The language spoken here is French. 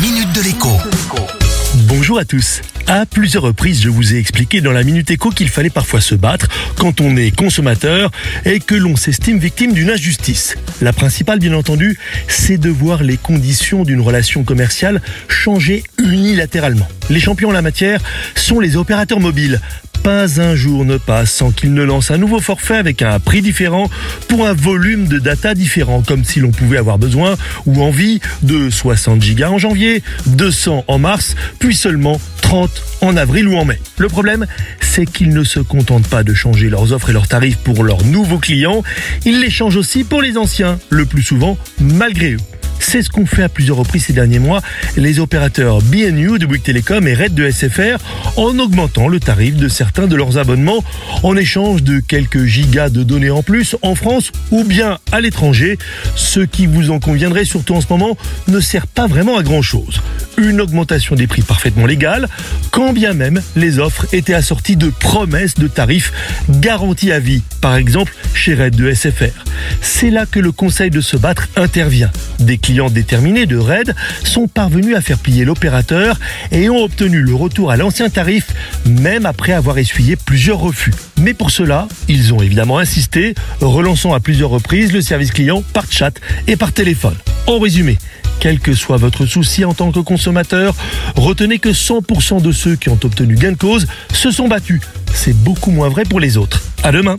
minute de l'écho. Bonjour à tous. À plusieurs reprises, je vous ai expliqué dans la Minute Éco qu'il fallait parfois se battre quand on est consommateur et que l'on s'estime victime d'une injustice. La principale, bien entendu, c'est de voir les conditions d'une relation commerciale changer unilatéralement. Les champions en la matière sont les opérateurs mobiles. Pas un jour ne passe sans qu'ils ne lancent un nouveau forfait avec un prix différent pour un volume de data différent, comme si l'on pouvait avoir besoin ou envie de 60 gigas en janvier, 200 en mars, puis seulement 30 en avril ou en mai. Le problème, c'est qu'ils ne se contentent pas de changer leurs offres et leurs tarifs pour leurs nouveaux clients, ils les changent aussi pour les anciens, le plus souvent malgré eux. C'est ce qu'ont fait à plusieurs reprises ces derniers mois les opérateurs BNU de Bouygues Telecom et Red de SFR en augmentant le tarif de certains de leurs abonnements en échange de quelques gigas de données en plus en France ou bien à l'étranger. Ce qui vous en conviendrait surtout en ce moment ne sert pas vraiment à grand chose. Une augmentation des prix parfaitement légale, quand bien même les offres étaient assorties de promesses de tarifs garantis à vie, par exemple chez Red de SFR. C'est là que le conseil de se battre intervient. Des clients déterminés de Red sont parvenus à faire plier l'opérateur et ont obtenu le retour à l'ancien tarif, même après avoir essuyé plusieurs refus. Mais pour cela, ils ont évidemment insisté, relançant à plusieurs reprises le service client par chat et par téléphone. En résumé, quel que soit votre souci en tant que consommateur, retenez que 100% de ceux qui ont obtenu gain de cause se sont battus. C'est beaucoup moins vrai pour les autres. À demain.